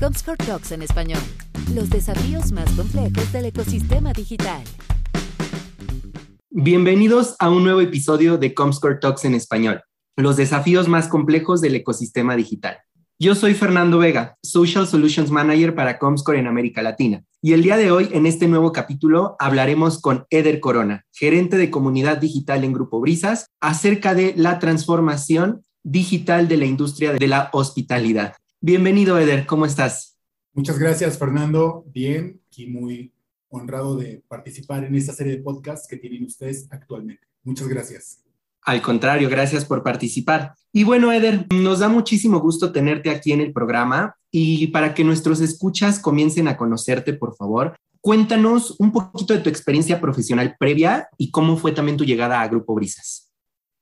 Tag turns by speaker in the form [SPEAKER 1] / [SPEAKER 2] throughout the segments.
[SPEAKER 1] Comscore Talks en español. Los desafíos más complejos del ecosistema digital.
[SPEAKER 2] Bienvenidos a un nuevo episodio de Comscore Talks en español. Los desafíos más complejos del ecosistema digital. Yo soy Fernando Vega, Social Solutions Manager para Comscore en América Latina. Y el día de hoy, en este nuevo capítulo, hablaremos con Eder Corona, gerente de comunidad digital en Grupo Brisas, acerca de la transformación digital de la industria de la hospitalidad. Bienvenido, Eder, ¿cómo estás?
[SPEAKER 3] Muchas gracias, Fernando. Bien, y muy honrado de participar en esta serie de podcasts que tienen ustedes actualmente. Muchas gracias.
[SPEAKER 2] Al contrario, gracias por participar. Y bueno, Eder, nos da muchísimo gusto tenerte aquí en el programa y para que nuestros escuchas comiencen a conocerte, por favor, cuéntanos un poquito de tu experiencia profesional previa y cómo fue también tu llegada a Grupo Brisas.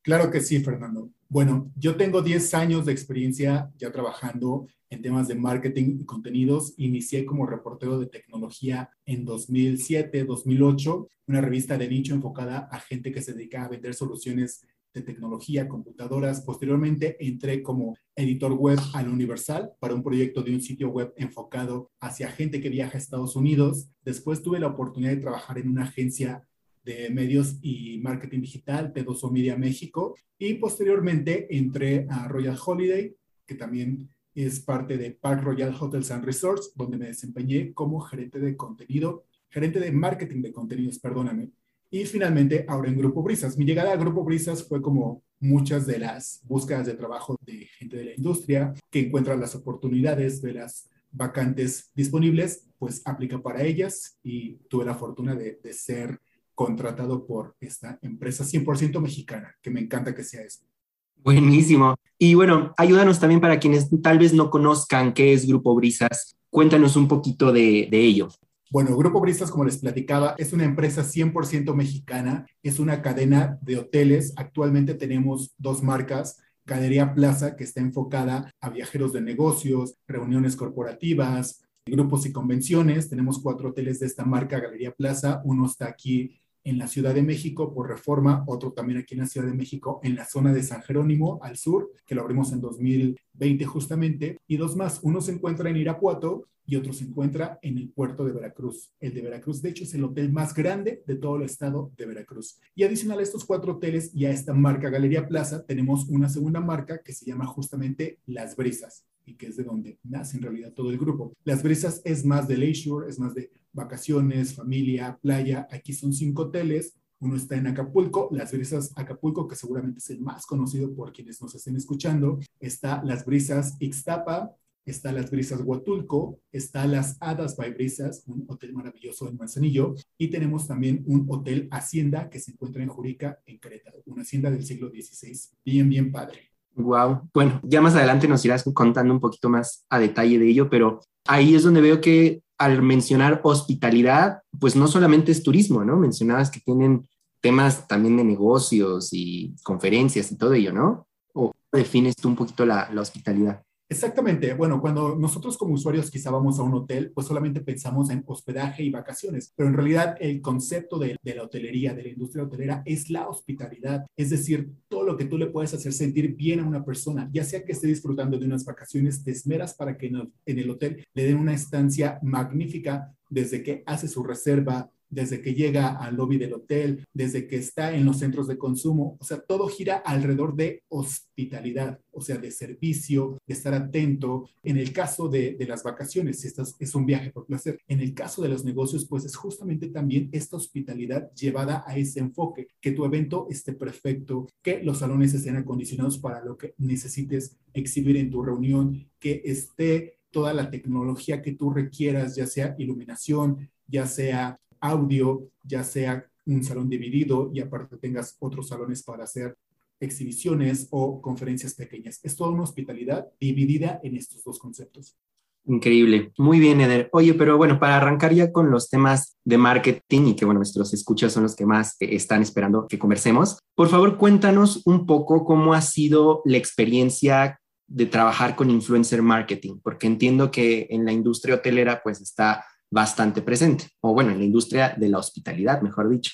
[SPEAKER 3] Claro que sí, Fernando. Bueno, yo tengo 10 años de experiencia ya trabajando en temas de marketing y contenidos. Inicié como reportero de tecnología en 2007, 2008, una revista de nicho enfocada a gente que se dedica a vender soluciones de tecnología, computadoras. Posteriormente entré como editor web al Universal para un proyecto de un sitio web enfocado hacia gente que viaja a Estados Unidos. Después tuve la oportunidad de trabajar en una agencia de medios y marketing digital, P2O Media México, y posteriormente entré a Royal Holiday, que también es parte de Park Royal Hotels and Resorts, donde me desempeñé como gerente de contenido, gerente de marketing de contenidos, perdóname. Y finalmente, ahora en Grupo Brisas. Mi llegada a Grupo Brisas fue como muchas de las búsquedas de trabajo de gente de la industria que encuentran las oportunidades de las vacantes disponibles, pues aplica para ellas y tuve la fortuna de, de ser contratado por esta empresa 100% mexicana, que me encanta que sea eso.
[SPEAKER 2] Buenísimo. Y bueno, ayúdanos también para quienes tal vez no conozcan qué es Grupo Brisas. Cuéntanos un poquito de, de ello.
[SPEAKER 3] Bueno, Grupo Brisas, como les platicaba, es una empresa 100% mexicana, es una cadena de hoteles. Actualmente tenemos dos marcas, Galería Plaza, que está enfocada a viajeros de negocios, reuniones corporativas, grupos y convenciones. Tenemos cuatro hoteles de esta marca, Galería Plaza. Uno está aquí en la Ciudad de México por reforma, otro también aquí en la Ciudad de México, en la zona de San Jerónimo, al sur, que lo abrimos en 2020 justamente, y dos más, uno se encuentra en Irapuato y otro se encuentra en el puerto de Veracruz. El de Veracruz, de hecho, es el hotel más grande de todo el estado de Veracruz. Y adicional a estos cuatro hoteles y a esta marca Galería Plaza, tenemos una segunda marca que se llama justamente Las Brisas y que es de donde nace en realidad todo el grupo. Las Brisas es más de leisure, es más de vacaciones, familia, playa. Aquí son cinco hoteles. Uno está en Acapulco, Las Brisas Acapulco, que seguramente es el más conocido por quienes nos estén escuchando. Está Las Brisas Ixtapa, está Las Brisas Huatulco, está Las Hadas by Brisas, un hotel maravilloso en Manzanillo, y tenemos también un hotel Hacienda que se encuentra en Jurica, en Querétaro, una hacienda del siglo XVI, bien, bien padre.
[SPEAKER 2] Wow. Bueno, ya más adelante nos irás contando un poquito más a detalle de ello, pero ahí es donde veo que al mencionar hospitalidad, pues no solamente es turismo, ¿no? Mencionabas que tienen temas también de negocios y conferencias y todo ello, ¿no? ¿O defines tú un poquito la, la hospitalidad?
[SPEAKER 3] Exactamente. Bueno, cuando nosotros como usuarios quizá vamos a un hotel, pues solamente pensamos en hospedaje y vacaciones, pero en realidad el concepto de, la hotelería, de la industria hotelera, es la hospitalidad. Es decir, todo lo que tú le puedes hacer sentir bien a una persona, ya sea que esté disfrutando de unas vacaciones, te esmeras para que en el hotel le den una estancia magnífica desde que hace su reserva, desde que llega al lobby del hotel, desde que está en los centros de consumo. O sea, todo gira alrededor de hospitalidad, o sea, de servicio, de estar atento. En el caso de, de las vacaciones, si es un viaje por placer. En el caso de los negocios, pues es justamente también esta hospitalidad llevada a ese enfoque, que tu evento esté perfecto, que los salones estén acondicionados para lo que necesites exhibir en tu reunión, que esté toda la tecnología que tú requieras, ya sea iluminación, ya sea audio, ya sea un salón dividido y aparte tengas otros salones para hacer exhibiciones o conferencias pequeñas. Es toda una hospitalidad dividida en estos dos conceptos.
[SPEAKER 2] Increíble. Muy bien, Eder. Oye, pero bueno, para arrancar ya con los temas de marketing y que, bueno, nuestros escuchas son los que más están esperando que conversemos, por favor, cuéntanos un poco cómo ha sido la experiencia de trabajar con influencer marketing, porque entiendo que en la industria hotelera pues está bastante presente, o bueno, en la industria de la hospitalidad, mejor dicho.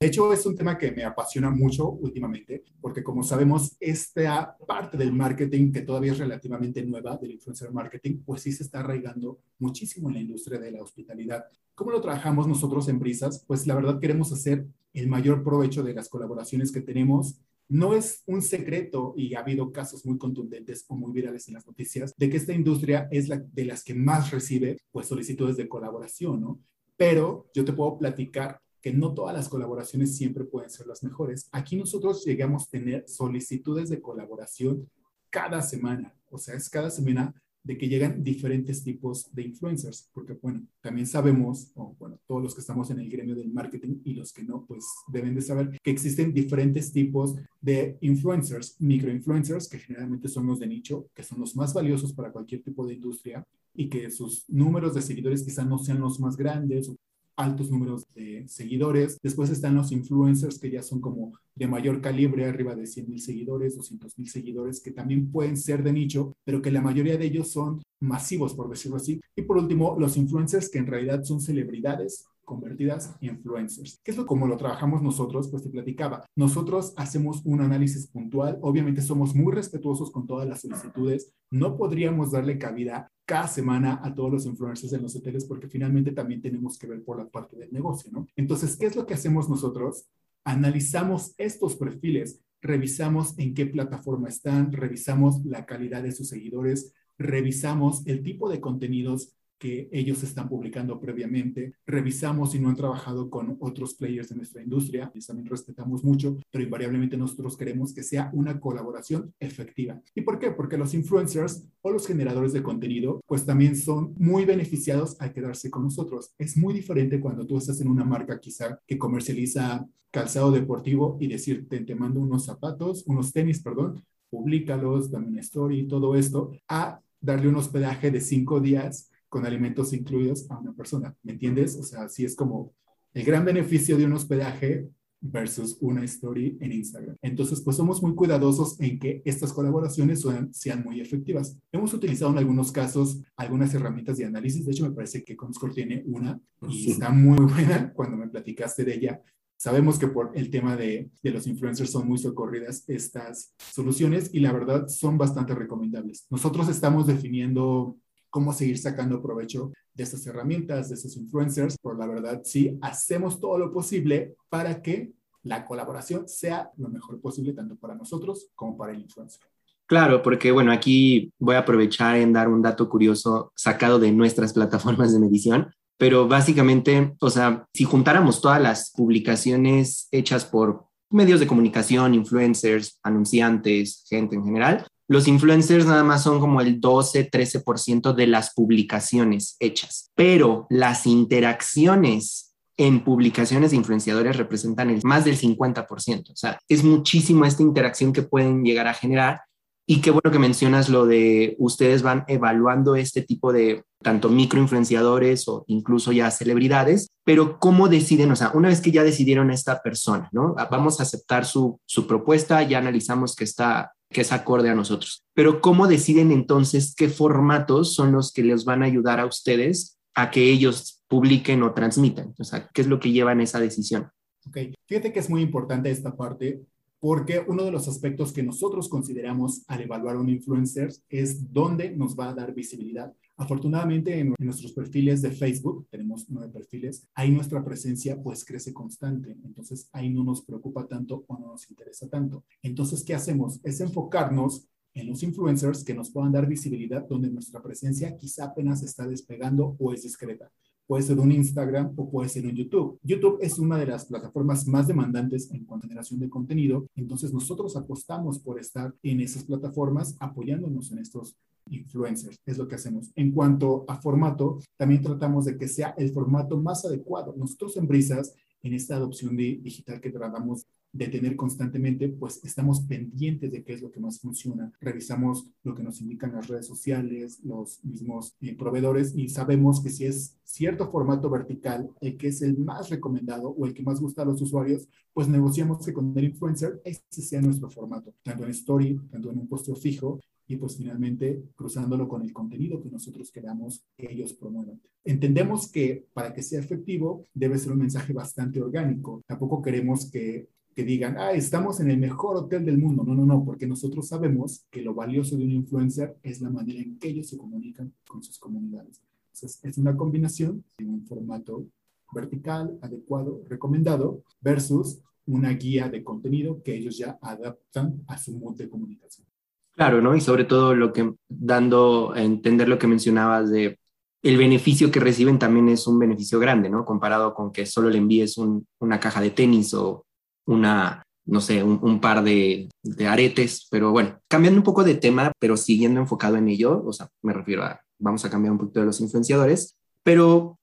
[SPEAKER 3] De hecho, es un tema que me apasiona mucho últimamente, porque como sabemos, esta parte del marketing que todavía es relativamente nueva, del influencer marketing, pues sí se está arraigando muchísimo en la industria de la hospitalidad. ¿Cómo lo trabajamos nosotros en Brisas? Pues la verdad queremos hacer el mayor provecho de las colaboraciones que tenemos no es un secreto y ha habido casos muy contundentes o muy virales en las noticias de que esta industria es la de las que más recibe pues solicitudes de colaboración, ¿no? Pero yo te puedo platicar que no todas las colaboraciones siempre pueden ser las mejores. Aquí nosotros llegamos a tener solicitudes de colaboración cada semana, o sea, es cada semana de que llegan diferentes tipos de influencers, porque bueno, también sabemos, o bueno, todos los que estamos en el gremio del marketing y los que no, pues deben de saber que existen diferentes tipos de influencers, microinfluencers, que generalmente son los de nicho, que son los más valiosos para cualquier tipo de industria y que sus números de seguidores quizás no sean los más grandes altos números de seguidores. Después están los influencers que ya son como de mayor calibre, arriba de 100 mil seguidores, 200 mil seguidores, que también pueden ser de nicho, pero que la mayoría de ellos son masivos, por decirlo así. Y por último, los influencers que en realidad son celebridades convertidas en influencers. ¿Qué es lo como lo trabajamos nosotros? Pues te platicaba. Nosotros hacemos un análisis puntual. Obviamente somos muy respetuosos con todas las solicitudes. No podríamos darle cabida cada semana a todos los influencers en los hoteles porque finalmente también tenemos que ver por la parte del negocio, ¿no? Entonces, ¿qué es lo que hacemos nosotros? Analizamos estos perfiles, revisamos en qué plataforma están, revisamos la calidad de sus seguidores, revisamos el tipo de contenidos que ellos están publicando previamente, revisamos si no han trabajado con otros players de nuestra industria, y también respetamos mucho, pero invariablemente nosotros queremos que sea una colaboración efectiva. ¿Y por qué? Porque los influencers o los generadores de contenido, pues también son muy beneficiados al quedarse con nosotros. Es muy diferente cuando tú estás en una marca quizá que comercializa calzado deportivo y decirte, te mando unos zapatos, unos tenis, perdón, públicalos, dame una story, todo esto, a darle un hospedaje de cinco días con alimentos incluidos a una persona. ¿Me entiendes? O sea, así es como el gran beneficio de un hospedaje versus una story en Instagram. Entonces, pues somos muy cuidadosos en que estas colaboraciones sean, muy efectivas. Hemos utilizado en algunos casos algunas herramientas de análisis. De hecho, me parece que Comscore tiene una y está muy buena cuando me platicaste de ella. Sabemos que por el tema de, de, los influencers son muy socorridas estas soluciones y la verdad son bastante recomendables. Nosotros estamos definiendo cómo seguir sacando provecho de estas herramientas, de esos influencers, por la verdad, sí, hacemos todo lo posible para que la colaboración sea lo mejor posible tanto para nosotros como para el influencer.
[SPEAKER 2] Claro, porque bueno, aquí voy a aprovechar en dar un dato curioso sacado de nuestras plataformas de medición pero básicamente, o sea, si juntáramos todas las publicaciones hechas por medios de comunicación, influencers, anunciantes, gente en general, los influencers nada más son como el 12, 13% de las publicaciones hechas, pero las interacciones en publicaciones influenciadores representan el más del 50%. O sea, es muchísimo esta interacción que pueden llegar a generar y qué bueno que mencionas lo de ustedes van evaluando este tipo de tanto microinfluenciadores o incluso ya celebridades, pero cómo deciden, o sea, una vez que ya decidieron esta persona, ¿no? Vamos a aceptar su, su propuesta, ya analizamos que está que es acorde a nosotros. Pero ¿cómo deciden entonces qué formatos son los que les van a ayudar a ustedes a que ellos publiquen o transmitan? O sea, ¿qué es lo que llevan esa decisión?
[SPEAKER 3] Ok, fíjate que es muy importante esta parte porque uno de los aspectos que nosotros consideramos al evaluar un influencer es dónde nos va a dar visibilidad. Afortunadamente en, nuestros perfiles de Facebook, tenemos nueve perfiles, ahí nuestra presencia pues crece constante, entonces ahí no nos preocupa tanto o no nos interesa tanto. Entonces, ¿qué hacemos? Es enfocarnos en los influencers que nos puedan dar visibilidad donde nuestra presencia quizá apenas está despegando o es discreta puede ser un Instagram o puede ser un YouTube. YouTube es una de las plataformas más demandantes en cuanto a generación de contenido, entonces nosotros apostamos por estar en esas plataformas apoyándonos en estos influencers, es lo que hacemos. En cuanto a formato, también tratamos de que sea el formato más adecuado. Nosotros en Brisas, en esta adopción digital que tratamos de tener constantemente, pues estamos pendientes de qué es lo que más funciona. Revisamos lo que nos indican las redes sociales, los mismos eh, proveedores y sabemos que si es cierto formato vertical el que es el más recomendado o el que más gusta a los usuarios, pues negociamos que con el influencer ese sea nuestro formato, tanto en story, tanto en un posteo fijo y pues finalmente cruzándolo con el contenido que nosotros queramos que ellos promuevan. Entendemos que para que sea efectivo debe ser un mensaje bastante orgánico. Tampoco queremos que que digan, ah, estamos en el mejor hotel del mundo. No, no, no, porque nosotros sabemos que lo valioso de un influencer es la manera en que ellos se comunican con sus comunidades. Entonces, es una combinación de un formato vertical, adecuado, recomendado, versus una guía de contenido que ellos ya adaptan a su modo de comunicación.
[SPEAKER 2] Claro, ¿no? Y sobre todo lo que, dando a entender lo que mencionabas de el beneficio que reciben también es un beneficio grande, ¿no? Comparado con que solo le envíes una caja de tenis o una, no sé, un, par de, de, aretes, pero bueno, cambiando un poco de tema, pero siguiendo enfocado en ello, o sea, me refiero a, vamos a cambiar un poquito de los influenciadores, pero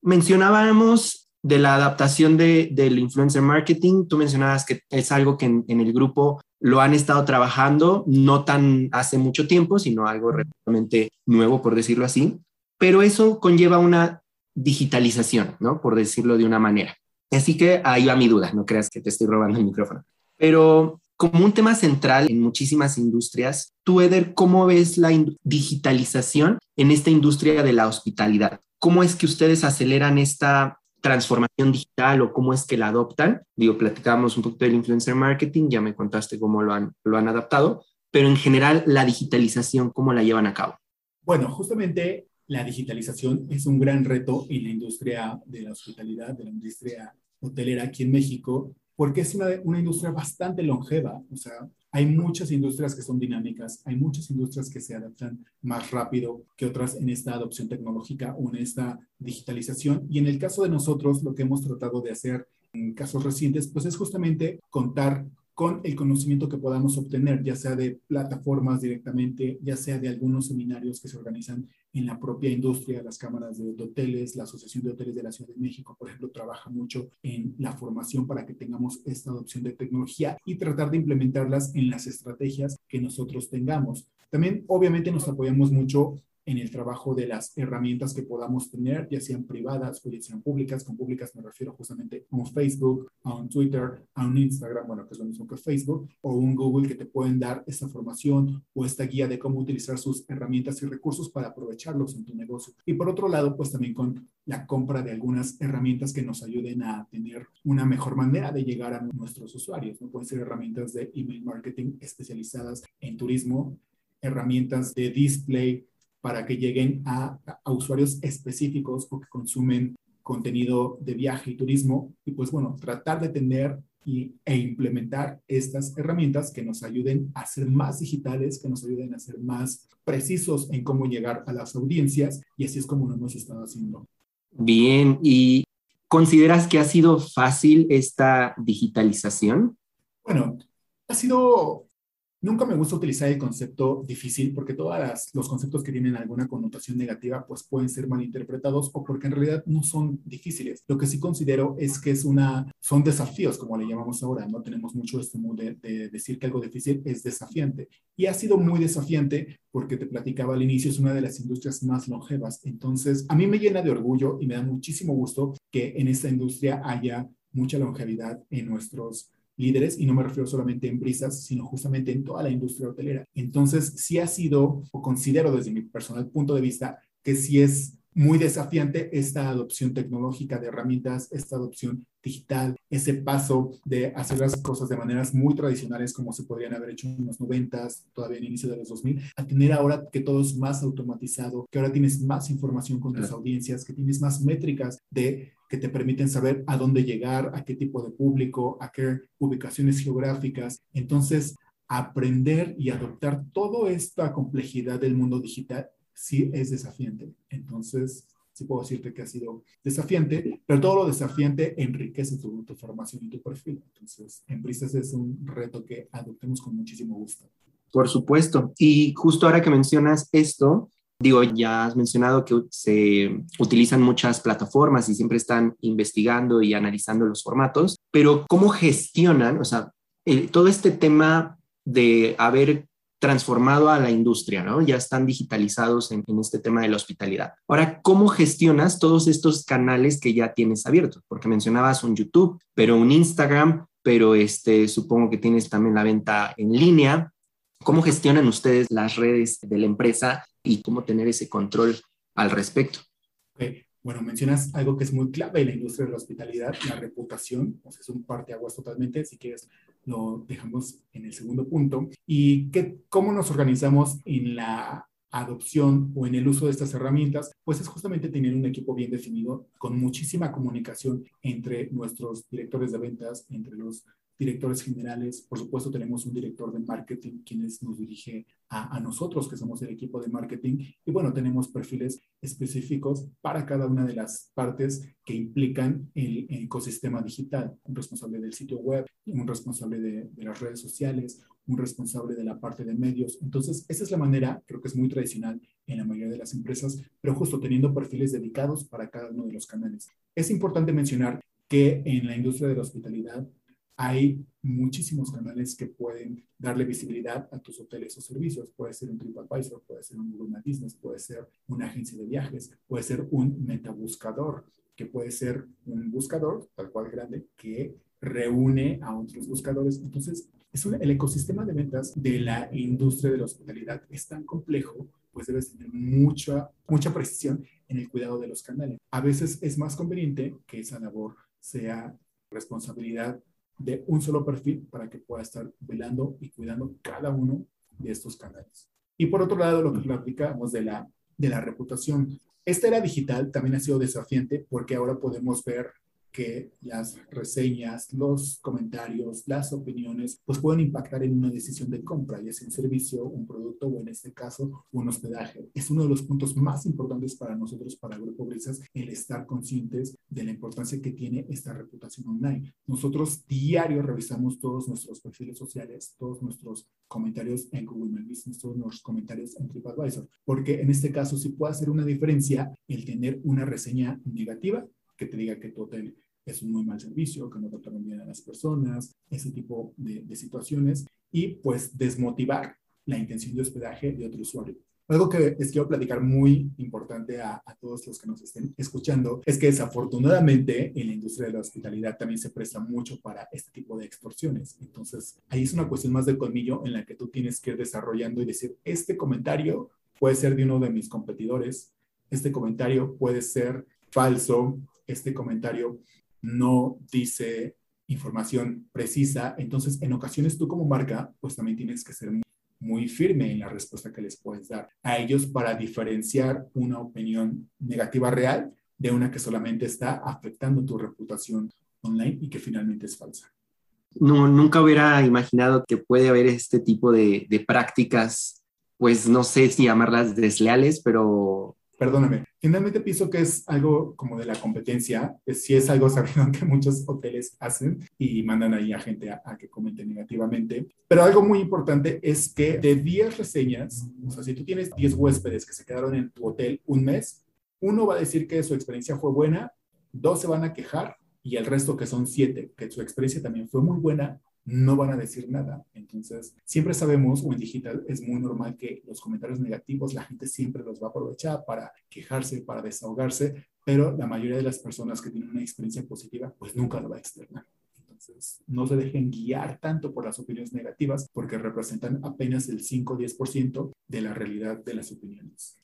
[SPEAKER 2] mencionábamos de la adaptación de, del influencer marketing, tú mencionabas que es algo que en, el grupo lo han estado trabajando no tan hace mucho tiempo, sino algo realmente nuevo, por decirlo así, pero eso conlleva una digitalización, ¿no? Por decirlo de una manera. Así que ahí va mi duda, no creas que te estoy robando el micrófono. Pero como un tema central en muchísimas industrias, tú, Eder, ¿cómo ves la digitalización en esta industria de la hospitalidad? ¿Cómo es que ustedes aceleran esta transformación digital o cómo es que la adoptan? Digo, platicábamos un poquito del influencer marketing, ya me contaste cómo lo han, lo han adaptado, pero en general la digitalización, ¿cómo la llevan a cabo?
[SPEAKER 3] Bueno, justamente la digitalización es un gran reto en la industria de la hospitalidad, de la industria hotelera aquí en México, porque es una, una, industria bastante longeva. O sea, hay muchas industrias que son dinámicas, hay muchas industrias que se adaptan más rápido que otras en esta adopción tecnológica o en esta digitalización. Y en el caso de nosotros, lo que hemos tratado de hacer en casos recientes, pues es justamente contar con el conocimiento que podamos obtener, ya sea de plataformas directamente, ya sea de algunos seminarios que se organizan en la propia industria, las cámaras de, hoteles, la Asociación de Hoteles de la Ciudad de México, por ejemplo, trabaja mucho en la formación para que tengamos esta adopción de tecnología y tratar de implementarlas en las estrategias que nosotros tengamos. También, obviamente, nos apoyamos mucho en el trabajo de las herramientas que podamos tener, ya sean privadas o ya sean públicas. Con públicas me refiero justamente a un Facebook, a un Twitter, a un Instagram, bueno, que es lo mismo que Facebook, o un Google que te pueden dar esta formación o esta guía de cómo utilizar sus herramientas y recursos para aprovecharlos en tu negocio. Y por otro lado, pues también con la compra de algunas herramientas que nos ayuden a tener una mejor manera de llegar a nuestros usuarios. Pueden ser herramientas de email marketing especializadas en turismo, herramientas de display para que lleguen a, usuarios específicos o que consumen contenido de viaje y turismo y pues bueno, tratar de tener y, e implementar estas herramientas que nos ayuden a ser más digitales, que nos ayuden a ser más precisos en cómo llegar a las audiencias y así es como lo hemos estado haciendo.
[SPEAKER 2] Bien, ¿y consideras que ha sido fácil esta digitalización?
[SPEAKER 3] Bueno, ha sido Nunca me gusta utilizar el concepto difícil porque todos los conceptos que tienen alguna connotación negativa pues pueden ser malinterpretados o porque en realidad no son difíciles. Lo que sí considero es que es una, son desafíos como le llamamos ahora, no tenemos mucho este modo de, de decir que algo difícil es desafiante y ha sido muy desafiante porque te platicaba al inicio, es una de las industrias más longevas. Entonces, a mí me llena de orgullo y me da muchísimo gusto que en esta industria haya mucha longevidad en nuestros líderes, y no me refiero solamente en brisas, sino justamente en toda la industria hotelera. Entonces, sí ha sido, o considero desde mi personal punto de vista, que sí es muy desafiante esta adopción tecnológica de herramientas, esta adopción digital, ese paso de hacer las cosas de maneras muy tradicionales como se podrían haber hecho en los 90, todavía en inicio de los 2000, a tener ahora que todo es más automatizado, que ahora tienes más información con tus audiencias, que tienes más métricas de que te permiten saber a dónde llegar, a qué tipo de público, a qué ubicaciones geográficas. Entonces, aprender y adoptar toda esta complejidad del mundo digital sí es desafiante. Entonces, sí puedo decirte que ha sido desafiante, pero todo lo desafiante enriquece tu, formación y tu perfil. Entonces, en Brisas es un reto que adoptemos con muchísimo gusto.
[SPEAKER 2] Por supuesto. Y justo ahora que mencionas esto, digo, ya has mencionado que se utilizan muchas plataformas y siempre están investigando y analizando los formatos, pero ¿cómo gestionan, o sea, todo este tema de haber transformado a la industria, ¿no? Ya están digitalizados en, este tema de la hospitalidad. Ahora, ¿cómo gestionas todos estos canales que ya tienes abiertos? Porque mencionabas un YouTube, pero un Instagram, pero este, supongo que tienes también la venta en línea. ¿Cómo gestionan ustedes las redes de la empresa y cómo tener ese control al respecto?
[SPEAKER 3] Bueno, mencionas algo que es muy clave en la industria de la hospitalidad, la reputación, sea, es un parte aguas totalmente, si quieres lo dejamos en el segundo punto. ¿Y qué, cómo nos organizamos en la adopción o en el uso de estas herramientas, pues es justamente tener un equipo bien definido con muchísima comunicación entre nuestros directores de ventas, entre los directores generales. Por supuesto, tenemos un director de marketing, quien nos dirige a, nosotros, que somos el equipo de marketing. Y bueno, tenemos perfiles específicos para cada una de las partes que implican el, ecosistema digital. Un responsable del sitio web, un responsable de, de las redes sociales, un responsable de la parte de medios. Entonces, esa es la manera, creo que es muy tradicional en la mayoría de las empresas, pero justo teniendo perfiles dedicados para cada uno de los canales. Es importante mencionar que en la industria de la hospitalidad hay muchísimos canales que pueden darle visibilidad a tus hoteles o servicios. Puede ser un TripAdvisor, puede ser un Google Business, puede ser una agencia de viajes, puede ser un metabuscador, que puede ser un buscador, tal cual grande, que reúne a otros buscadores. Entonces, es el ecosistema de ventas de la industria de la hospitalidad es tan complejo, pues debes tener mucha, mucha precisión en el cuidado de los canales. A veces es más conveniente que esa labor sea responsabilidad de un solo perfil para que pueda estar velando y cuidando cada uno de estos canales. Y por otro lado, lo que platicamos de la, de la reputación. Esta era digital también ha sido desafiante porque ahora podemos ver que las reseñas, los comentarios, las opiniones, pues pueden impactar en una decisión de compra, ya sea un servicio, un producto o en este caso un hospedaje. Es uno de los puntos más importantes para nosotros, para Grupo Brisas, el estar conscientes de la importancia que tiene esta reputación online. Nosotros diario revisamos todos nuestros perfiles sociales, todos nuestros comentarios en Google My Business, todos nuestros comentarios en TripAdvisor, porque en este caso sí puede hacer una diferencia el tener una reseña negativa que te diga que tu hotel es un muy mal servicio, que no trataron bien a las personas, ese tipo de, situaciones, y pues desmotivar la intención de hospedaje de otro usuario. Algo que les quiero platicar muy importante a, a, todos los que nos estén escuchando es que desafortunadamente en la industria de la hospitalidad también se presta mucho para este tipo de extorsiones. Entonces, ahí es una cuestión más de colmillo en la que tú tienes que ir desarrollando y decir, este comentario puede ser de uno de mis competidores, este comentario puede ser falso, este comentario no dice información precisa, entonces en ocasiones tú como marca, pues también tienes que ser muy, firme en la respuesta que les puedes dar a ellos para diferenciar una opinión negativa real de una que solamente está afectando tu reputación online y que finalmente es falsa.
[SPEAKER 2] No, nunca hubiera imaginado que puede haber este tipo de, de prácticas, pues no sé si llamarlas desleales, pero
[SPEAKER 3] perdóname, finalmente pienso que es algo como de la competencia, si es algo sabido que muchos hoteles hacen y mandan ahí a gente a, que comente negativamente, pero algo muy importante es que de 10 reseñas, o sea, si tú tienes 10 huéspedes que se quedaron en tu hotel un mes, uno va a decir que su experiencia fue buena, dos se van a quejar y el resto que son siete, que su experiencia también fue muy buena, no van a decir nada. Entonces, siempre sabemos, o en digital es muy normal que los comentarios negativos la gente siempre los va a aprovechar para quejarse, para desahogarse, pero la mayoría de las personas que tienen una experiencia positiva, pues nunca lo va a externar. Entonces, no se dejen guiar tanto por las opiniones negativas porque representan apenas el 5 o 10% de la realidad de las opiniones.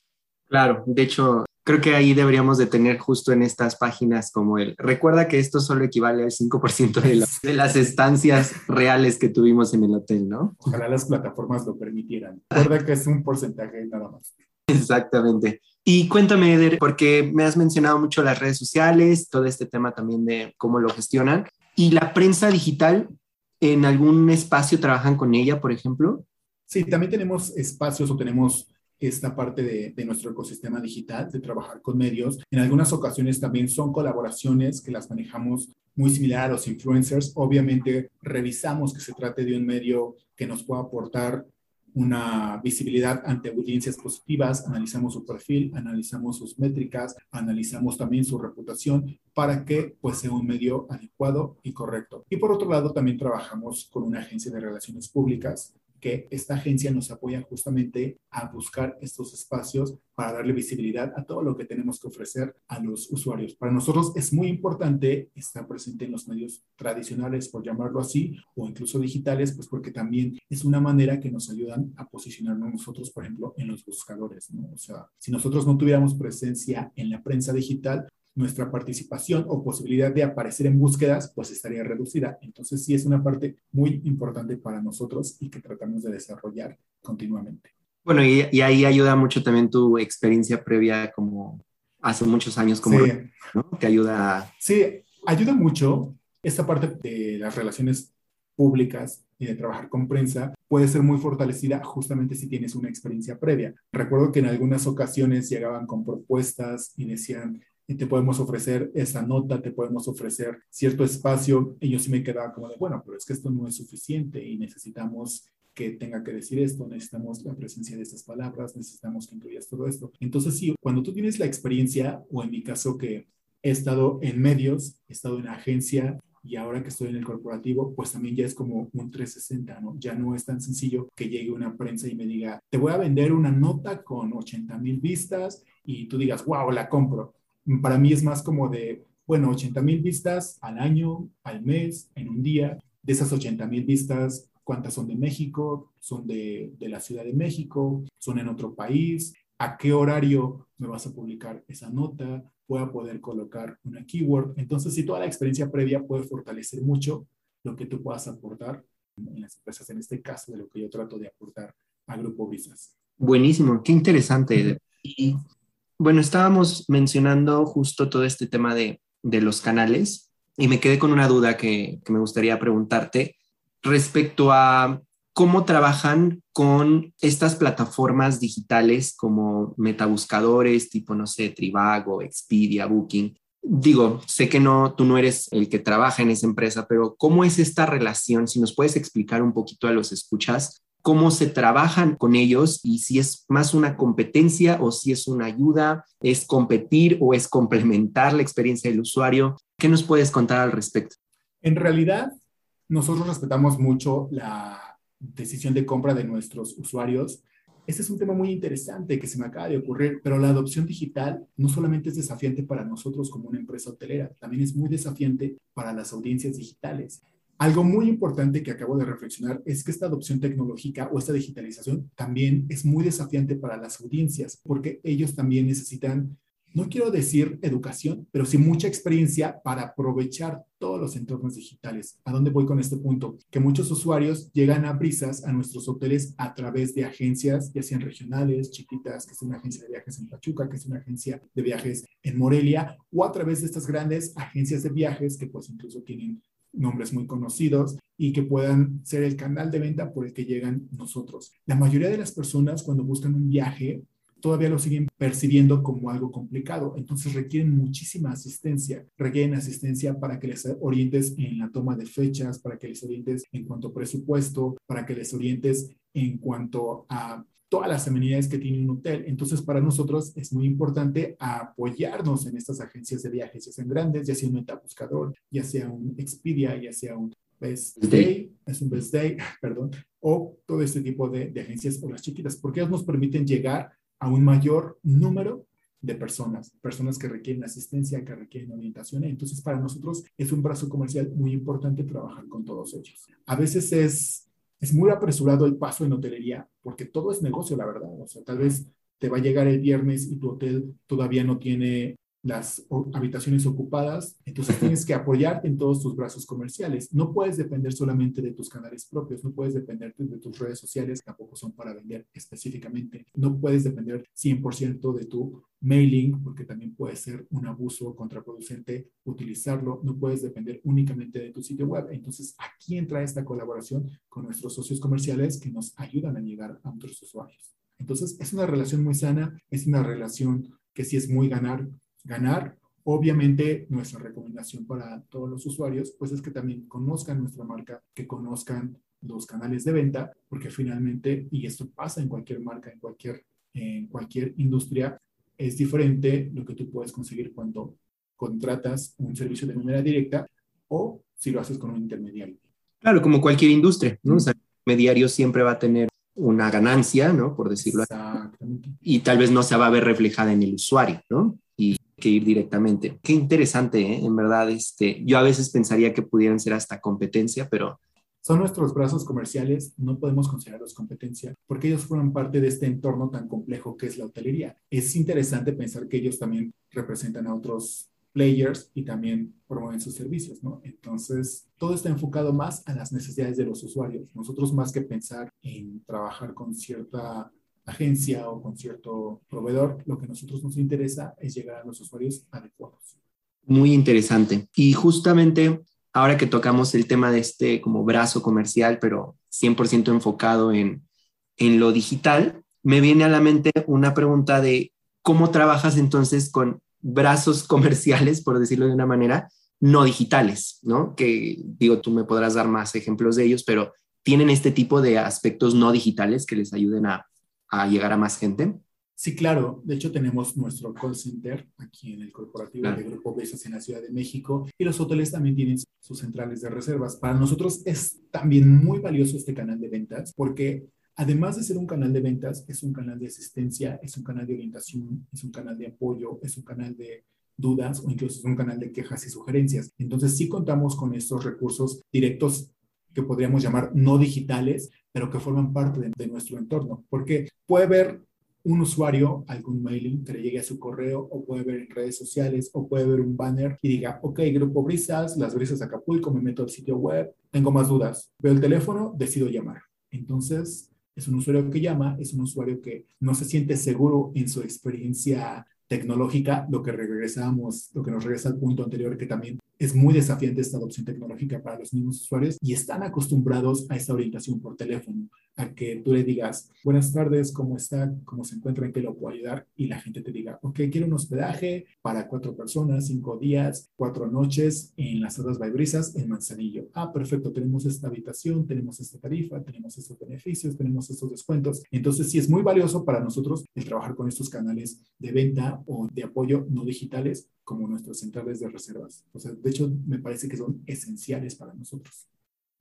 [SPEAKER 2] Claro, de hecho, creo que ahí deberíamos de tener justo en estas páginas como el, recuerda que esto solo equivale al 5% de, de las estancias reales que tuvimos en el hotel, ¿no?
[SPEAKER 3] Ojalá las plataformas lo permitieran. Recuerda que es un porcentaje nada más.
[SPEAKER 2] Exactamente. Y cuéntame, Eder, porque me has mencionado mucho las redes sociales, todo este tema también de cómo lo gestionan. ¿Y la prensa digital, en algún espacio trabajan con ella, por ejemplo?
[SPEAKER 3] Sí, también tenemos espacios o tenemos esta parte de, nuestro ecosistema digital, de trabajar con medios. En algunas ocasiones también son colaboraciones que las manejamos muy similar a los influencers. Obviamente revisamos que se trate de un medio que nos pueda aportar una visibilidad ante audiencias positivas, analizamos su perfil, analizamos sus métricas, analizamos también su reputación para que pues, sea un medio adecuado y correcto. Y por otro lado, también trabajamos con una agencia de relaciones públicas que esta agencia nos apoya justamente a buscar estos espacios para darle visibilidad a todo lo que tenemos que ofrecer a los usuarios. Para nosotros es muy importante estar presente en los medios tradicionales, por llamarlo así, o incluso digitales, pues porque también es una manera que nos ayudan a posicionarnos nosotros, por ejemplo, en los buscadores. O sea, si nosotros no tuviéramos presencia en la prensa digital, nuestra participación o posibilidad de aparecer en búsquedas pues estaría reducida. Entonces sí es una parte muy importante para nosotros y que tratamos de desarrollar continuamente.
[SPEAKER 2] Bueno, y, ahí ayuda mucho también tu experiencia previa como hace muchos años como
[SPEAKER 3] sí.
[SPEAKER 2] ¿no? que ayuda.
[SPEAKER 3] Sí, ayuda mucho esta parte de las relaciones públicas y de trabajar con prensa puede ser muy fortalecida justamente si tienes una experiencia previa. Recuerdo que en algunas ocasiones llegaban con propuestas y decían, y te podemos ofrecer esa nota, te podemos ofrecer cierto espacio. Y yo sí me quedaba como de, bueno, pero es que esto no es suficiente y necesitamos que tenga que decir esto, necesitamos la presencia de estas palabras, necesitamos que incluyas todo esto. Entonces, sí, cuando tú tienes la experiencia, o en mi caso que he estado en medios, he estado en agencia y ahora que estoy en el corporativo, pues también ya es como un 360, ¿no? Ya no es tan sencillo que llegue una prensa y me diga, te voy a vender una nota con 80 mil vistas y tú digas, wow, la compro para mí es más como de, bueno, 80 mil vistas al año, al mes, en un día. De esas 80 mil vistas, ¿cuántas son de México? ¿Son de, de la Ciudad de México? ¿Son en otro país? ¿A qué horario me vas a publicar esa nota? ¿Voy a poder colocar una keyword? Entonces, si toda la experiencia previa puede fortalecer mucho lo que tú puedas aportar en las empresas, en este caso de lo que yo trato de aportar a Grupo Visas.
[SPEAKER 2] Buenísimo, qué interesante. Y bueno, estábamos mencionando justo todo este tema de, los canales y me quedé con una duda que, me gustaría preguntarte respecto a cómo trabajan con estas plataformas digitales como metabuscadores tipo, no sé, Trivago, Expedia, Booking. Digo, sé que no, tú no eres el que trabaja en esa empresa, pero ¿cómo es esta relación? Si nos puedes explicar un poquito a los escuchas cómo se trabajan con ellos y si es más una competencia o si es una ayuda, es competir o es complementar la experiencia del usuario. ¿Qué nos puedes contar al respecto?
[SPEAKER 3] En realidad, nosotros respetamos mucho la decisión de compra de nuestros usuarios. Este es un tema muy interesante que se me acaba de ocurrir, pero la adopción digital no solamente es desafiante para nosotros como una empresa hotelera, también es muy desafiante para las audiencias digitales. Algo muy importante que acabo de reflexionar es que esta adopción tecnológica o esta digitalización también es muy desafiante para las audiencias, porque ellos también necesitan, no quiero decir educación, pero sí mucha experiencia para aprovechar todos los entornos digitales. ¿A dónde voy con este punto? Que muchos usuarios llegan a brisas a nuestros hoteles a través de agencias, ya sean regionales, chiquitas, que es una agencia de viajes en Pachuca, que es una agencia de viajes en Morelia, o a través de estas grandes agencias de viajes que pues incluso tienen nombres muy conocidos y que puedan ser el canal de venta por el que llegan nosotros. La mayoría de las personas cuando buscan un viaje todavía lo siguen percibiendo como algo complicado, entonces requieren muchísima asistencia, requieren asistencia para que les orientes en la toma de fechas, para que les orientes en cuanto a presupuesto, para que les orientes en cuanto a todas las amenidades que tiene un hotel. Entonces, para nosotros es muy importante apoyarnos en estas agencias de viajes, ya sean grandes, ya sea un metabuscador, ya sea un Expedia, ya sea un Best Day, es un Best Day, perdón, o todo este tipo de, de agencias o las chiquitas, porque ellos nos permiten llegar a un mayor número de personas, personas que requieren asistencia, que requieren orientación. Entonces, para nosotros es un brazo comercial muy importante trabajar con todos ellos. A veces es es muy apresurado el paso en hotelería, porque todo es negocio, la verdad. O sea, tal vez te va a llegar el viernes y tu hotel todavía no tiene las habitaciones ocupadas, entonces tienes que apoyarte en todos tus brazos comerciales. No puedes depender solamente de tus canales propios, no puedes depender de tus redes sociales, tampoco son para vender específicamente. No puedes depender 100% de tu mailing, porque también puede ser un abuso contraproducente utilizarlo. No puedes depender únicamente de tu sitio web. Entonces, aquí entra esta colaboración con nuestros socios comerciales que nos ayudan a llegar a otros usuarios. Entonces, es una relación muy sana, es una relación que sí es muy ganar, ganar. Obviamente, nuestra recomendación para todos los usuarios, pues es que también conozcan nuestra marca, que conozcan los canales de venta, porque finalmente, y esto pasa en cualquier marca, en cualquier, en cualquier industria, es diferente lo que tú puedes conseguir cuando contratas un servicio de manera directa o si lo haces con un intermediario.
[SPEAKER 2] Claro, como cualquier industria, ¿no? intermediario siempre va a tener una ganancia, ¿no? Por decirlo así. Y tal vez no se va a ver reflejada en el usuario, ¿no? Que ir directamente. Qué interesante, ¿eh? En verdad, este, yo a veces pensaría que pudieran ser hasta competencia, pero...
[SPEAKER 3] Son nuestros brazos comerciales, no podemos considerarlos competencia, porque ellos forman parte de este entorno tan complejo que es la hotelería. Es interesante pensar que ellos también representan a otros players y también promueven sus servicios, ¿no? Entonces, todo está enfocado más a las necesidades de los usuarios. Nosotros más que pensar en trabajar con cierta agencia o con cierto proveedor, lo que a nosotros nos interesa es llegar a los usuarios adecuados.
[SPEAKER 2] Muy interesante. Y justamente ahora que tocamos el tema de este como brazo comercial, pero 100% enfocado en, en lo digital, me viene a la mente una pregunta de cómo trabajas entonces con brazos comerciales, por decirlo de una manera, no digitales, ¿no? Que digo, tú me podrás dar más ejemplos de ellos, pero tienen este tipo de aspectos no digitales que les ayuden a, llegar a más gente.
[SPEAKER 3] Sí, claro. De hecho, tenemos nuestro call center aquí en el corporativo de Grupo Besos en la Ciudad de México y los hoteles también tienen sus centrales de reservas. Para nosotros es también muy valioso este canal de ventas porque además de ser un canal de ventas, es un canal de asistencia, es un canal de orientación, es un canal de apoyo, es un canal de dudas o incluso es un canal de quejas y sugerencias. Entonces sí contamos con estos recursos directos que podríamos llamar no digitales, pero que forman parte de, nuestro entorno, porque puede ver un usuario algún mailing que le llegue a su correo o puede ver en redes sociales o puede ver un banner y diga, ok, Grupo Brisas, las Brisas Acapulco, me meto al sitio web, tengo más dudas, veo el teléfono, decido llamar. Entonces, es un usuario que llama, es un usuario que no se siente seguro en su experiencia tecnológica, lo que regresamos, lo que nos regresa al punto anterior, que también es muy desafiante esta adopción tecnológica para los mismos usuarios y están acostumbrados a esta orientación por teléfono, a que tú le digas, buenas tardes, ¿cómo está? ¿Cómo se encuentra? ¿En qué lo puedo ayudar? Y la gente te diga, ok, quiero un hospedaje para cuatro personas, cinco días, cuatro noches en las Hadas Baibrisas en Manzanillo. Ah, perfecto, tenemos esta habitación, tenemos esta tarifa, tenemos estos beneficios, tenemos estos descuentos. Entonces, sí es muy valioso para nosotros el trabajar con estos canales de venta o de apoyo no digitales como nuestras centrales de reservas. O sea, de hecho, me parece que son esenciales para nosotros.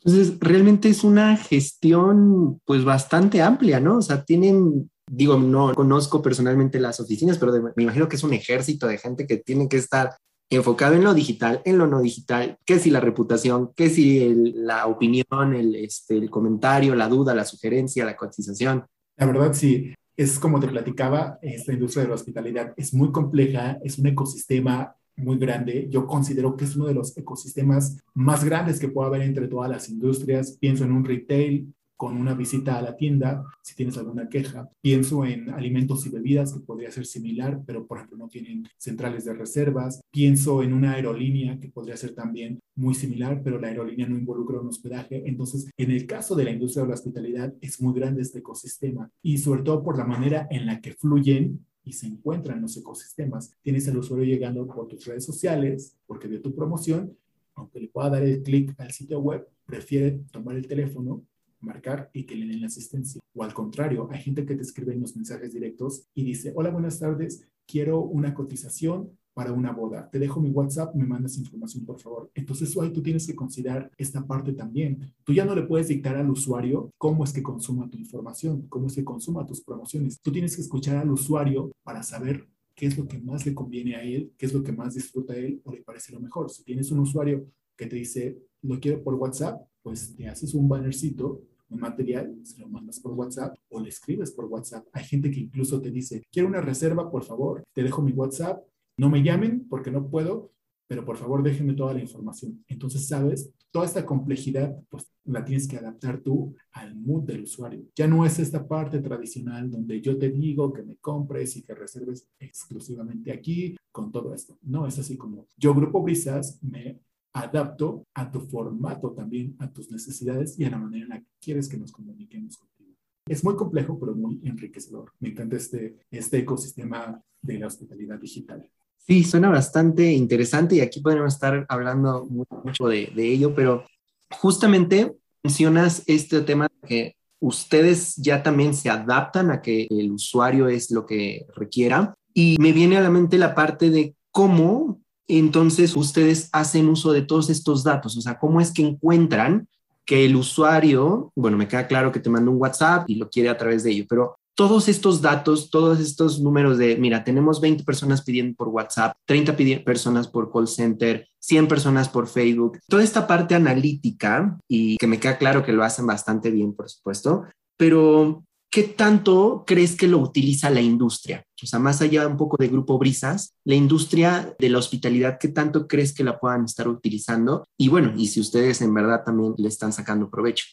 [SPEAKER 2] Entonces, realmente es una gestión pues bastante amplia, ¿no? O sea, tienen, digo, no conozco personalmente las oficinas, pero me imagino que es un ejército de gente que tiene que estar enfocado en lo digital, en lo no digital, que si la reputación, que si la opinión, el, este, el comentario, la duda, la sugerencia, la cotización.
[SPEAKER 3] La verdad, sí es como te platicaba, esta industria de la hospitalidad es muy compleja, es un ecosistema muy grande. Yo considero que es uno de los ecosistemas más grandes que puede haber entre todas las industrias. Pienso en un retail, con una visita a la tienda, si tienes alguna queja. Pienso en alimentos y bebidas, que podría ser similar, pero por ejemplo no tienen centrales de reservas. Pienso en una aerolínea, que podría ser también muy similar, pero la aerolínea no involucra un hospedaje. Entonces, en el caso de la industria de la hospitalidad, es muy grande este ecosistema y sobre todo por la manera en la que fluyen y se encuentran los ecosistemas. Tienes al usuario llegando por tus redes sociales, porque vio tu promoción, aunque le pueda dar el clic al sitio web, prefiere tomar el teléfono marcar y que le den la asistencia. O al contrario, hay gente que te escribe en los mensajes directos y dice, hola, buenas tardes, quiero una cotización para una boda. Te dejo mi WhatsApp, me mandas información, por favor. Entonces, ahí tú tienes que considerar esta parte también. Tú ya no le puedes dictar al usuario cómo es que consuma tu información, cómo es que consuma tus promociones. Tú tienes que escuchar al usuario para saber qué es lo que más le conviene a él, qué es lo que más disfruta a él o le parece lo mejor. Si tienes un usuario que te dice, lo quiero por WhatsApp, pues te haces un bannercito, un material, se lo mandas por WhatsApp o le escribes por WhatsApp. Hay gente que incluso te dice, quiero una reserva, por favor, te dejo mi WhatsApp, no me llamen porque no puedo, pero por favor déjenme toda la información. Entonces, sabes, toda esta complejidad, pues la tienes que adaptar tú al mood del usuario. Ya no es esta parte tradicional donde yo te digo que me compres y que reserves exclusivamente aquí con todo esto. No, es así como yo, Grupo Brisas, me adapto a tu formato también, a tus necesidades y a la manera en la que quieres que nos comuniquemos contigo. Es muy complejo, pero muy enriquecedor. Me encanta este, este ecosistema de la hospitalidad digital.
[SPEAKER 2] Sí, suena bastante interesante y aquí podemos estar hablando mucho de, ello, pero justamente mencionas este tema que ustedes ya también se adaptan a que el usuario es lo que requiera. Y me viene a la mente la parte de cómo entonces ustedes hacen uso de todos estos datos, o sea, cómo es que encuentran que el usuario, bueno, me queda claro que te manda un WhatsApp y lo quiere a través de ello, pero todos estos datos, todos estos números de, mira, tenemos 20 personas pidiendo por WhatsApp, 30 personas por call center, 100 personas por Facebook, toda esta parte analítica y que me queda claro que lo hacen bastante bien, por supuesto, pero ¿qué tanto crees que lo utiliza la industria? O sea, más allá un poco de Grupo Brisas, la industria de la hospitalidad, ¿qué tanto crees que la puedan estar utilizando? Y bueno, y si ustedes en verdad también le están sacando provecho.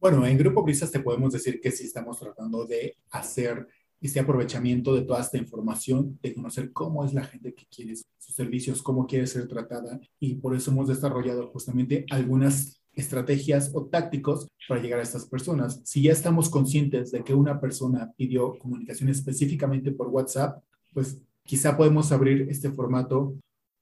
[SPEAKER 3] Bueno, en Grupo Brisas te podemos decir que sí estamos tratando de hacer este aprovechamiento de toda esta información, de conocer cómo es la gente que quiere sus servicios, cómo quiere ser tratada y por eso hemos desarrollado justamente algunas estrategias o tácticos para llegar a estas personas. Si ya estamos conscientes de que una persona pidió comunicación específicamente por WhatsApp, pues quizá podemos abrir este formato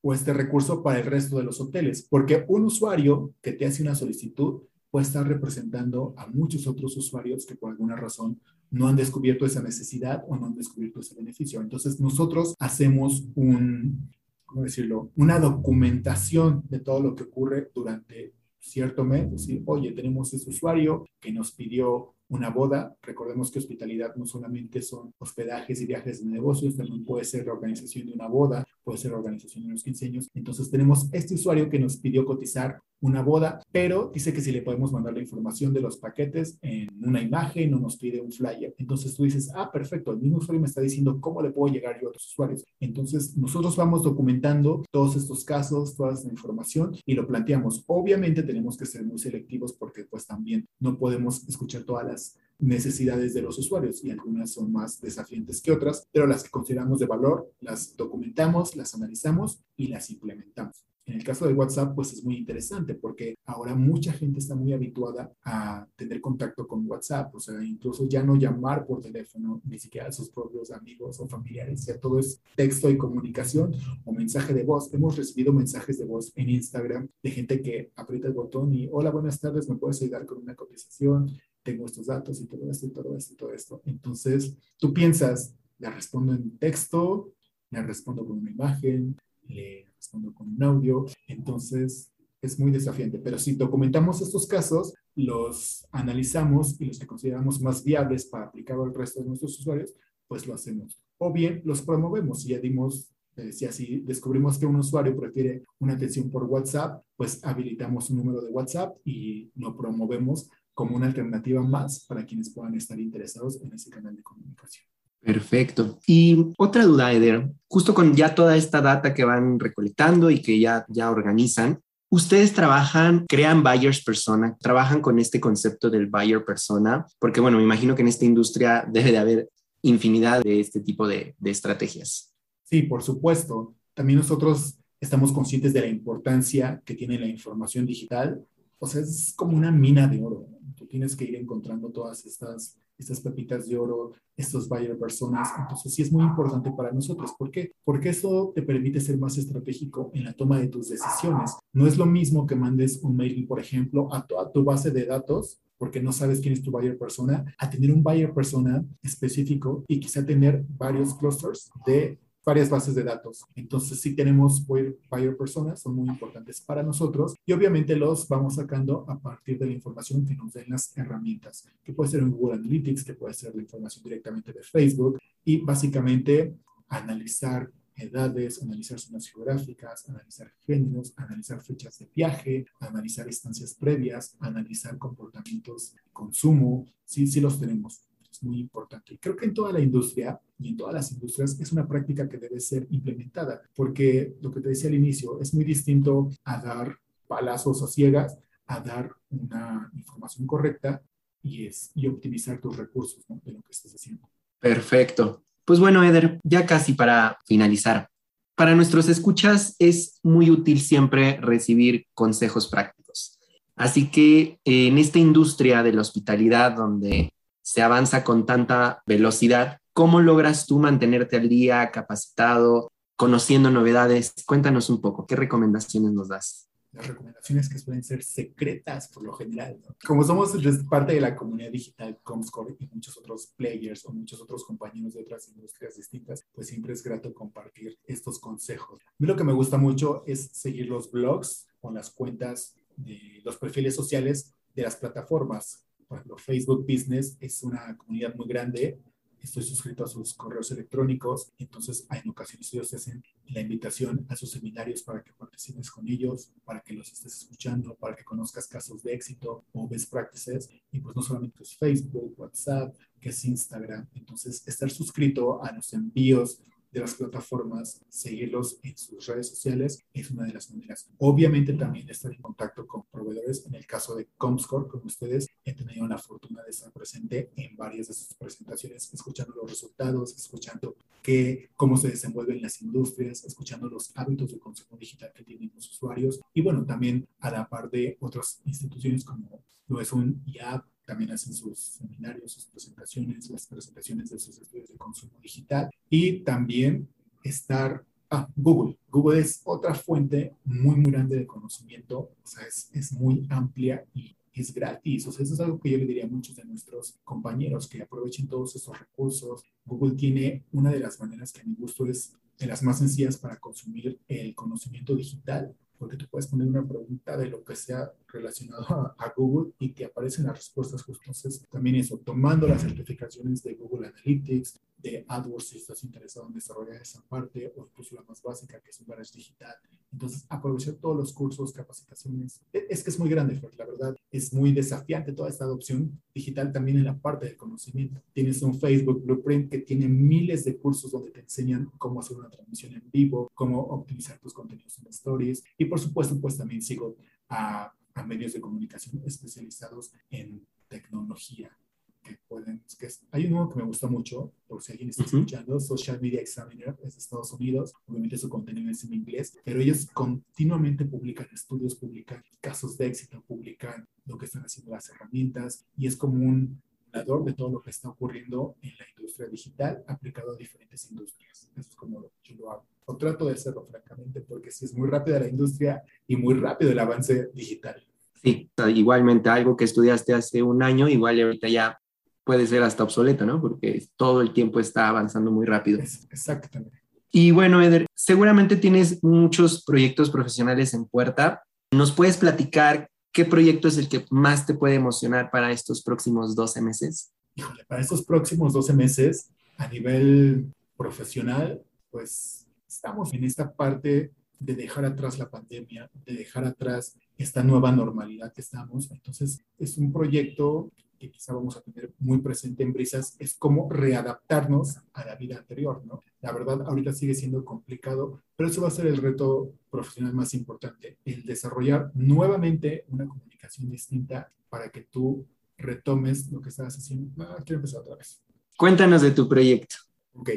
[SPEAKER 3] o este recurso para el resto de los hoteles, porque un usuario que te hace una solicitud puede estar representando a muchos otros usuarios que por alguna razón no han descubierto esa necesidad o no han descubierto ese beneficio. Entonces nosotros hacemos un, ¿cómo decirlo? Una documentación de todo lo que ocurre durante cierto mes, oye, tenemos ese usuario que nos pidió una boda. Recordemos que hospitalidad no solamente son hospedajes y viajes de negocios, también puede ser la organización de una boda, puede ser organización de unos 15 años. Entonces tenemos este usuario que nos pidió cotizar una boda, pero dice que si le podemos mandar la información de los paquetes en una imagen o nos pide un flyer. Entonces tú dices, ah, perfecto, el mismo usuario me está diciendo cómo le puedo llegar yo a otros usuarios. Entonces nosotros vamos documentando todos estos casos, toda esta información y lo planteamos. Obviamente tenemos que ser muy selectivos porque pues también no podemos escuchar todas las necesidades de los usuarios y algunas son más desafiantes que otras, pero las que consideramos de valor las documentamos, las analizamos y las implementamos. En el caso de WhatsApp, pues es muy interesante porque ahora mucha gente está muy habituada a tener contacto con WhatsApp, o sea, incluso ya no llamar por teléfono, ni siquiera a sus propios amigos o familiares, ya todo es texto y comunicación o mensaje de voz. Hemos recibido mensajes de voz en Instagram de gente que aprieta el botón y, hola, buenas tardes, ¿me puedes ayudar con una cotización? Tengo estos datos y todo esto y todo esto y todo esto. Entonces, tú piensas, le respondo en texto, le respondo con una imagen, le respondo con un audio. Entonces, es muy desafiante. Pero si documentamos estos casos, los analizamos y los que consideramos más viables para aplicar al resto de nuestros usuarios, pues lo hacemos. O bien los promovemos. Si ya dimos, eh, si así descubrimos que un usuario prefiere una atención por WhatsApp, pues habilitamos un número de WhatsApp y lo promovemos como una alternativa más para quienes puedan estar interesados en ese canal de comunicación.
[SPEAKER 2] Perfecto. Y otra duda, Eder, justo con ya toda esta data que van recolectando y que ya, ya organizan, ustedes trabajan, crean buyers persona, trabajan con este concepto del buyer persona, porque bueno, me imagino que en esta industria debe de haber infinidad de este tipo de, de estrategias.
[SPEAKER 3] Sí, por supuesto. También nosotros estamos conscientes de la importancia que tiene la información digital. O sea, es como una mina de oro. Tú tienes que ir encontrando todas estas estas pepitas de oro, estos buyer personas. Entonces sí es muy importante para nosotros. ¿Por qué? Porque eso te permite ser más estratégico en la toma de tus decisiones. No es lo mismo que mandes un mail, por ejemplo, a toda tu base de datos porque no sabes quién es tu buyer persona, a tener un buyer persona específico y quizá tener varios clusters de varias bases de datos. Entonces, si tenemos buyer personas, son muy importantes para nosotros y obviamente los vamos sacando a partir de la información que nos den las herramientas, que puede ser en Google Analytics, que puede ser la información directamente de Facebook y básicamente analizar edades, analizar zonas geográficas, analizar géneros, analizar fechas de viaje, analizar estancias previas, analizar comportamientos de consumo, sí, sí los tenemos muy importante. Creo que en toda la industria y en todas las industrias es una práctica que debe ser implementada, porque lo que te decía al inicio, es muy distinto a dar palazos o ciegas, a dar una información correcta y, es, y optimizar tus recursos de lo que estás haciendo.
[SPEAKER 2] Perfecto. Pues bueno, Eder, ya casi para finalizar. Para nuestros escuchas es muy útil siempre recibir consejos prácticos. Así que en esta industria de la hospitalidad, donde se avanza con tanta velocidad. ¿Cómo logras tú mantenerte al día, capacitado, conociendo novedades? Cuéntanos un poco, ¿qué recomendaciones nos das?
[SPEAKER 3] Las recomendaciones que suelen ser secretas por lo general. Como somos parte de la comunidad digital Comscore y muchos otros players o muchos otros compañeros de otras industrias distintas, pues siempre es grato compartir estos consejos. A mí lo que me gusta mucho es seguir los blogs o las cuentas de los perfiles sociales de las plataformas. Por Facebook Business es una comunidad muy grande estoy suscrito a sus correos electrónicos, entonces en ocasiones ellos te hacen la invitación a sus seminarios para que participes con ellos, para que los estés escuchando, para que conozcas casos de éxito o best practices. Y pues no solamente es Facebook, WhatsApp, que es Instagram. Entonces, estar suscrito a los envíos de las plataformas, seguirlos en sus redes sociales es una de las maneras. Obviamente también estar en contacto con proveedores. En el caso de Comscore, con ustedes, he tenido la fortuna de estar presente en varias de sus presentaciones, escuchando los resultados, escuchando que, cómo se desenvuelven las industrias, escuchando los hábitos de consumo digital que tienen los usuarios y bueno, también a la par de otras instituciones como lo es un IAP también hacen sus seminarios, sus presentaciones, las presentaciones de sus estudios de consumo digital y también estar Ah, Google. Google es otra fuente muy, muy grande de conocimiento, o sea, es, es, muy amplia y es gratis. O sea, eso es algo que yo le diría a muchos de nuestros compañeros, que aprovechen todos estos recursos. Google tiene una de las maneras que a mi gusto es de las más sencillas para consumir el conocimiento digital porque tú puedes poner una pregunta de lo que sea relacionado a, Google y te aparecen las respuestas justas. Entonces, también eso, tomando las certificaciones de Google Analytics, de AdWords si estás interesado en desarrollar esa parte o incluso la más básica que es un garage digital. Entonces, aprovechar todos los cursos, capacitaciones. E, es que es muy grande, la verdad es muy desafiante toda esta adopción digital también en la parte del conocimiento. Tienes un Facebook Blueprint que tiene miles de cursos donde te enseñan cómo hacer una transmisión en vivo, cómo optimizar tus contenidos en stories y por supuesto, pues también sigo a, a medios de comunicación especializados en tecnología que pueden, que hay uno que me gusta mucho, por si alguien está escuchando, Social Media Examiner, es de Estados Unidos, obviamente su contenido es en inglés, pero ellos continuamente publican estudios, publican casos de éxito, publican lo que están haciendo las herramientas, y es como un de todo lo que está ocurriendo en la industria digital aplicado a diferentes industrias. Eso es como yo lo hago. O trato de hacerlo, francamente, porque si es muy rápida la industria y muy rápido el avance digital.
[SPEAKER 2] Sí, igualmente algo que estudiaste hace un año, igual ahorita ya puede ser hasta obsoleto, ¿no? Porque todo el tiempo está avanzando muy rápido.
[SPEAKER 3] Exactamente.
[SPEAKER 2] Y bueno, Eder, seguramente tienes muchos proyectos profesionales en puerta. ¿Nos puedes platicar qué proyecto es el que más te puede emocionar para estos próximos 12 meses?
[SPEAKER 3] Híjole, para estos próximos 12 meses, a nivel profesional, pues estamos en esta parte de dejar atrás la pandemia, de dejar atrás esta nueva normalidad que estamos. Entonces, es un proyecto que quizá vamos a tener muy presente en Brisas es cómo readaptarnos a la vida anterior, ¿no? La verdad, ahorita sigue siendo complicado, pero eso va a ser el reto profesional más importante, el desarrollar nuevamente una comunicación distinta para que tú retomes lo que estabas haciendo. Ah, quiero empezar otra vez.
[SPEAKER 2] Cuéntanos de tu proyecto.
[SPEAKER 3] Ok.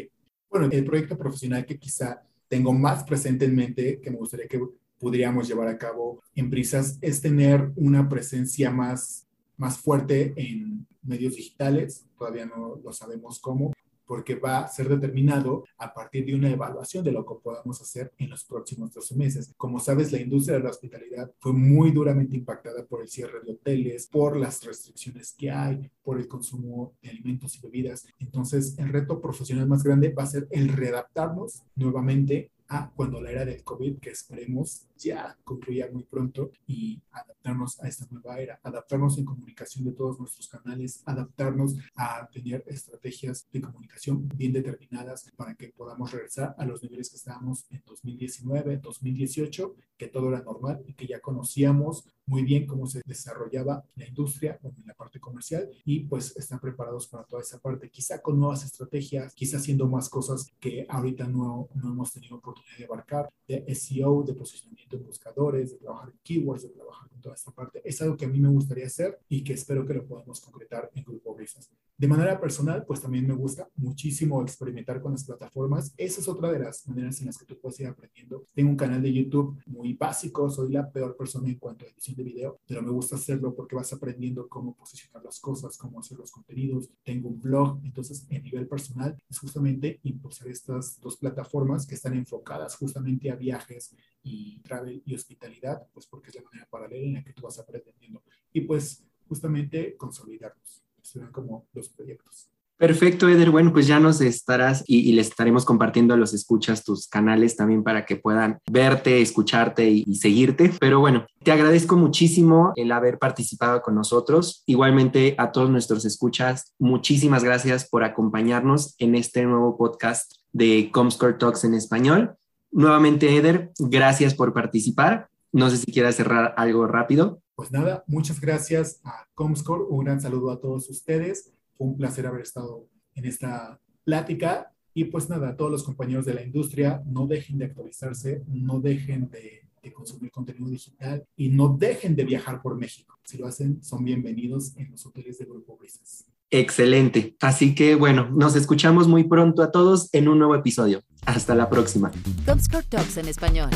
[SPEAKER 3] Bueno, el proyecto profesional que quizá tengo más presente en mente, que me gustaría que pudiéramos llevar a cabo en Brisas, es tener una presencia más más fuerte en medios digitales, todavía no lo sabemos cómo, porque va a ser determinado a partir de una evaluación de lo que podamos hacer en los próximos 12 meses. Como sabes, la industria de la hospitalidad fue muy duramente impactada por el cierre de hoteles, por las restricciones que hay, por el consumo de alimentos y bebidas. Entonces, el reto profesional más grande va a ser el readaptarnos nuevamente a cuando la era del COVID, que esperemos ya concluya muy pronto, y adaptarnos a esta nueva era, adaptarnos en comunicación de todos nuestros canales, adaptarnos a tener estrategias de comunicación bien determinadas para que podamos regresar a los niveles que estábamos en 2019, 2018, que todo era normal y que ya conocíamos muy bien cómo se desarrollaba la industria en la parte comercial y pues están preparados para toda esa parte, quizá con nuevas estrategias, quizá haciendo más cosas que ahorita no, no hemos tenido oportunidad de abarcar, de SEO, de posicionamiento en buscadores, de trabajar en keywords, de trabajar con toda esta parte. Es algo que a mí me gustaría hacer y que espero que lo podamos concretar en Grupo Brisas. De manera personal, pues también me gusta muchísimo experimentar con las plataformas. Esa es otra de las maneras en las que tú puedes ir aprendiendo. Tengo un canal de YouTube muy básico, soy la peor persona en cuanto a edición de video, pero me gusta hacerlo porque vas aprendiendo cómo posicionar las cosas, cómo hacer los contenidos. Tengo un blog, entonces en nivel personal es justamente impulsar estas dos plataformas que están enfocadas justamente a viajes y travel y hospitalidad, pues porque es la manera paralela en la que tú vas aprendiendo. Y pues justamente consolidarlos serán como los proyectos.
[SPEAKER 2] Perfecto, Eder. Bueno, pues ya nos estarás y, les estaremos compartiendo a los escuchas tus canales también para que puedan verte, escucharte y, y, seguirte. Pero bueno, te agradezco muchísimo el haber participado con nosotros. Igualmente a todos nuestros escuchas, muchísimas gracias por acompañarnos en este nuevo podcast de Comscore Talks en español. Nuevamente, Eder, gracias por participar. No sé si quieras cerrar algo rápido.
[SPEAKER 3] Pues nada, muchas gracias a Comscore. Un gran saludo a todos ustedes fue un placer haber estado en esta plática. Y pues nada, a todos los compañeros de la industria, no dejen de actualizarse, no dejen de, consumir contenido digital y no dejen de viajar por México. Si lo hacen, son bienvenidos en los hoteles de Grupo Brisas.
[SPEAKER 2] Excelente. Así que bueno, nos escuchamos muy pronto a todos en un nuevo episodio. Hasta la próxima.
[SPEAKER 1] Comscore Talks en español.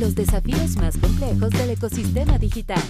[SPEAKER 1] Los desafíos más complejos del ecosistema digital.